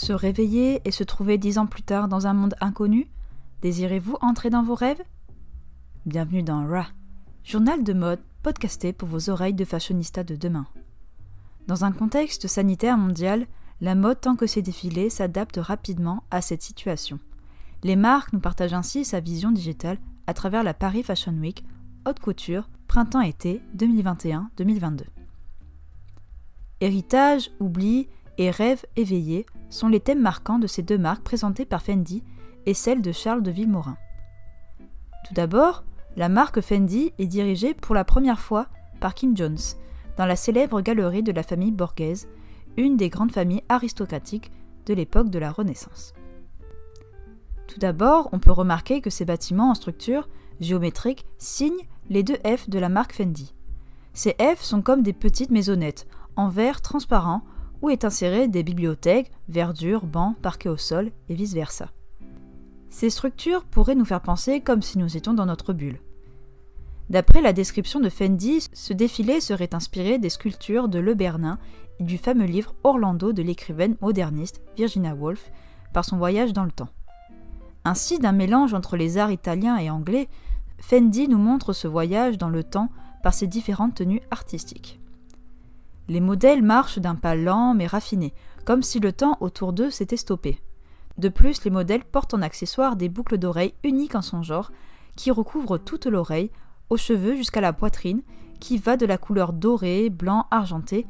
Se réveiller et se trouver dix ans plus tard dans un monde inconnu? Désirez-vous entrer dans vos rêves? Bienvenue dans Ra, journal de mode podcasté pour vos oreilles de fashionista de demain. Dans un contexte sanitaire mondial, la mode tant que ses défilés s'adapte rapidement à cette situation. Les marques nous partagent ainsi sa vision digitale à travers la Paris Fashion Week, haute couture, printemps-été 2021-2022. Héritage, oubli et rêve éveillé sont les thèmes marquants de ces deux marques présentées par Fendi et celle de Charles de Villemorin. Tout d'abord, la marque Fendi est dirigée pour la première fois par Kim Jones, dans la célèbre galerie de la famille Borghese, une des grandes familles aristocratiques de l'époque de la Renaissance. Tout d'abord, on peut remarquer que ces bâtiments en structure géométrique signent les deux F de la marque Fendi. Ces F sont comme des petites maisonnettes en verre transparent où est inséré des bibliothèques, verdure, bancs, parquets au sol et vice-versa. Ces structures pourraient nous faire penser comme si nous étions dans notre bulle. D'après la description de Fendi, ce défilé serait inspiré des sculptures de Le Bernin et du fameux livre Orlando de l'écrivaine moderniste Virginia Woolf par son voyage dans le temps. Ainsi, d'un mélange entre les arts italiens et anglais, Fendi nous montre ce voyage dans le temps par ses différentes tenues artistiques. Les modèles marchent d'un pas lent mais raffiné, comme si le temps autour d'eux s'était stoppé. De plus, les modèles portent en accessoire des boucles d'oreilles uniques en son genre, qui recouvrent toute l'oreille, aux cheveux jusqu'à la poitrine, qui va de la couleur dorée, blanc, argenté.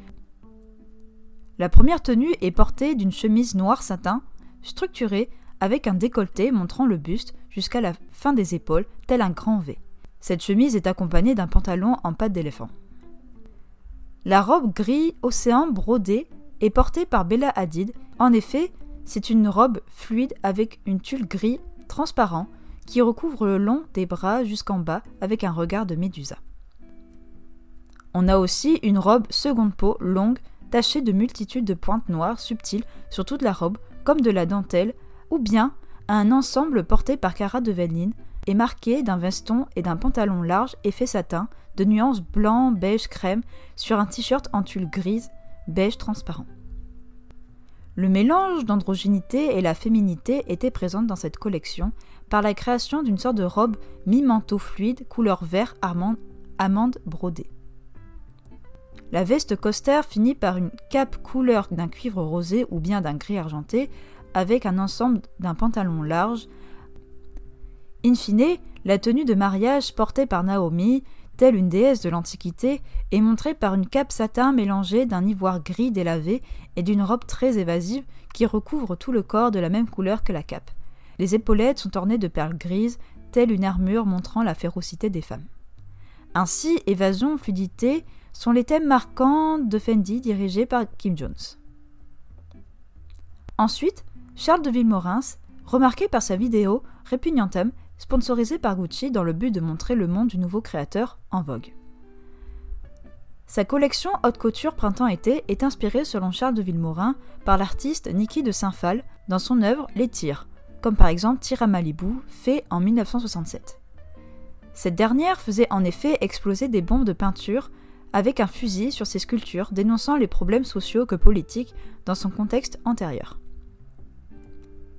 La première tenue est portée d'une chemise noire satin, structurée avec un décolleté montrant le buste jusqu'à la fin des épaules, tel un grand V. Cette chemise est accompagnée d'un pantalon en pâte d'éléphant. La robe gris océan brodée est portée par Bella Hadid. En effet, c'est une robe fluide avec une tulle gris transparent qui recouvre le long des bras jusqu'en bas avec un regard de médusa. On a aussi une robe seconde peau longue tachée de multitudes de pointes noires subtiles sur toute la robe comme de la dentelle ou bien un ensemble porté par Cara de et marqué d'un veston et d'un pantalon large effet satin de nuances blanc, beige, crème sur un t-shirt en tulle grise, beige transparent. Le mélange d'androgynité et la féminité était présente dans cette collection par la création d'une sorte de robe mi-manteau fluide couleur vert amande brodée. La veste coster finit par une cape couleur d'un cuivre rosé ou bien d'un gris argenté avec un ensemble d'un pantalon large. In fine, la tenue de mariage portée par Naomi telle une déesse de l'Antiquité, est montrée par une cape satin mélangée d'un ivoire gris délavé et d'une robe très évasive qui recouvre tout le corps de la même couleur que la cape. Les épaulettes sont ornées de perles grises, telle une armure montrant la férocité des femmes. Ainsi, évasion, fluidité sont les thèmes marquants de Fendi dirigés par Kim Jones. Ensuite, Charles de Villemorins, remarqué par sa vidéo Repugnantum, sponsorisé par Gucci dans le but de montrer le monde du nouveau créateur en vogue. Sa collection haute couture printemps-été est inspirée, selon Charles de Villemorin, par l'artiste Niki de Saint-Phal dans son œuvre Les tirs, comme par exemple Tir à Malibu, fait en 1967. Cette dernière faisait en effet exploser des bombes de peinture avec un fusil sur ses sculptures, dénonçant les problèmes sociaux que politiques dans son contexte antérieur.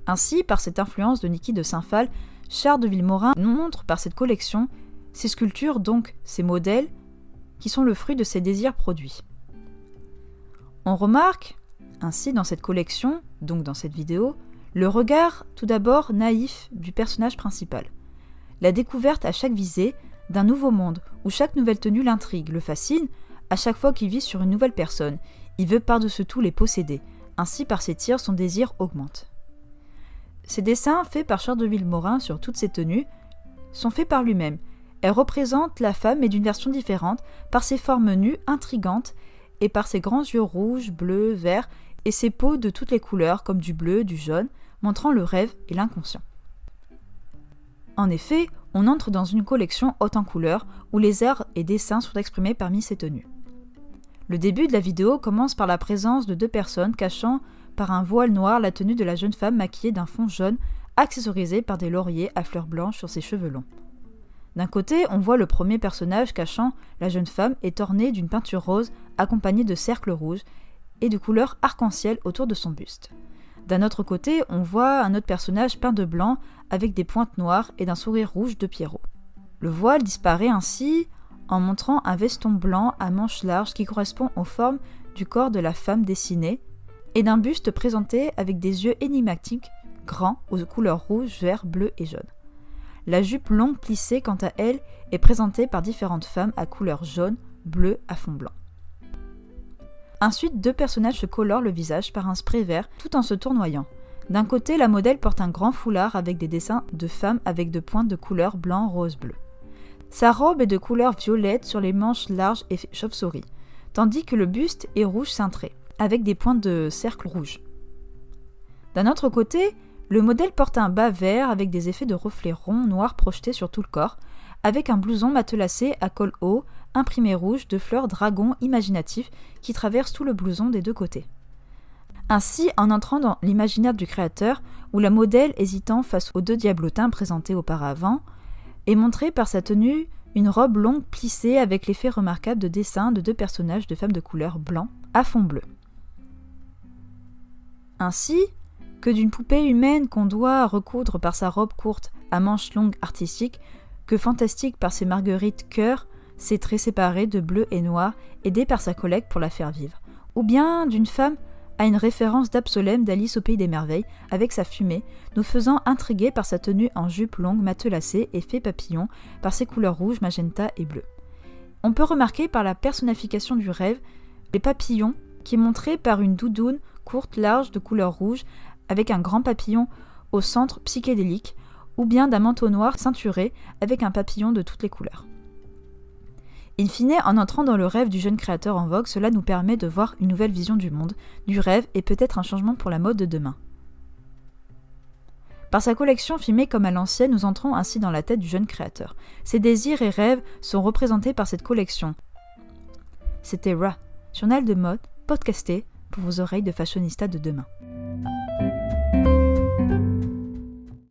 Ainsi, par cette influence de Niki de Saint-Phal, Charles de Villemorin montre par cette collection ces sculptures, donc ces modèles, qui sont le fruit de ses désirs produits. On remarque, ainsi dans cette collection, donc dans cette vidéo, le regard tout d'abord naïf du personnage principal, la découverte à chaque visée d'un nouveau monde où chaque nouvelle tenue l'intrigue, le fascine, à chaque fois qu'il vit sur une nouvelle personne, il veut par-dessus tout les posséder, ainsi par ses tirs son désir augmente. Ces dessins, faits par Charles de Villemorin sur toutes ses tenues, sont faits par lui-même. Elles représentent la femme mais d'une version différente, par ses formes nues, intrigantes, et par ses grands yeux rouges, bleus, verts, et ses peaux de toutes les couleurs, comme du bleu, du jaune, montrant le rêve et l'inconscient. En effet, on entre dans une collection haute en couleurs, où les airs et dessins sont exprimés parmi ces tenues. Le début de la vidéo commence par la présence de deux personnes cachant par un voile noir la tenue de la jeune femme maquillée d'un fond jaune, accessorisé par des lauriers à fleurs blanches sur ses cheveux longs. D'un côté, on voit le premier personnage cachant la jeune femme est orné d'une peinture rose accompagnée de cercles rouges et de couleurs arc-en-ciel autour de son buste. D'un autre côté, on voit un autre personnage peint de blanc avec des pointes noires et d'un sourire rouge de Pierrot. Le voile disparaît ainsi en montrant un veston blanc à manches larges qui correspond aux formes du corps de la femme dessinée et d'un buste présenté avec des yeux énigmatiques, grands, aux couleurs rouge, vert, bleu et jaune. La jupe longue plissée, quant à elle, est présentée par différentes femmes à couleur jaune, bleu à fond blanc. Ensuite, deux personnages se colorent le visage par un spray vert tout en se tournoyant. D'un côté, la modèle porte un grand foulard avec des dessins de femmes avec de pointes de couleur blanc, rose, bleu. Sa robe est de couleur violette sur les manches larges et chauve-souris, tandis que le buste est rouge cintré, avec des pointes de cercle rouge. D'un autre côté, le modèle porte un bas vert avec des effets de reflets ronds noirs projetés sur tout le corps, avec un blouson matelassé à col haut, imprimé rouge de fleurs dragon imaginatifs qui traversent tout le blouson des deux côtés. Ainsi, en entrant dans l'imaginaire du créateur, où la modèle hésitant face aux deux diablotins présentés auparavant, est montrée par sa tenue une robe longue plissée avec l'effet remarquable de dessin de deux personnages de femmes de couleur blanc à fond bleu. Ainsi, que d'une poupée humaine qu'on doit recoudre par sa robe courte à manches longues artistiques, que fantastique par ses marguerites cœur, ses traits séparés de bleu et noir, aidés par sa collègue pour la faire vivre, ou bien d'une femme à une référence d'Absolème d'Alice au Pays des Merveilles, avec sa fumée, nous faisant intriguer par sa tenue en jupe longue matelassée et fait papillon, par ses couleurs rouge, magenta et bleu. On peut remarquer par la personnification du rêve les papillons qui est montré par une doudoune courte, large, de couleur rouge, avec un grand papillon au centre psychédélique, ou bien d'un manteau noir ceinturé avec un papillon de toutes les couleurs. In fine, en entrant dans le rêve du jeune créateur en vogue, cela nous permet de voir une nouvelle vision du monde, du rêve et peut-être un changement pour la mode de demain. Par sa collection filmée comme à l'ancienne, nous entrons ainsi dans la tête du jeune créateur. Ses désirs et rêves sont représentés par cette collection. C'était Ra, journal de mode, podcasté pour vos oreilles de fashionista de demain.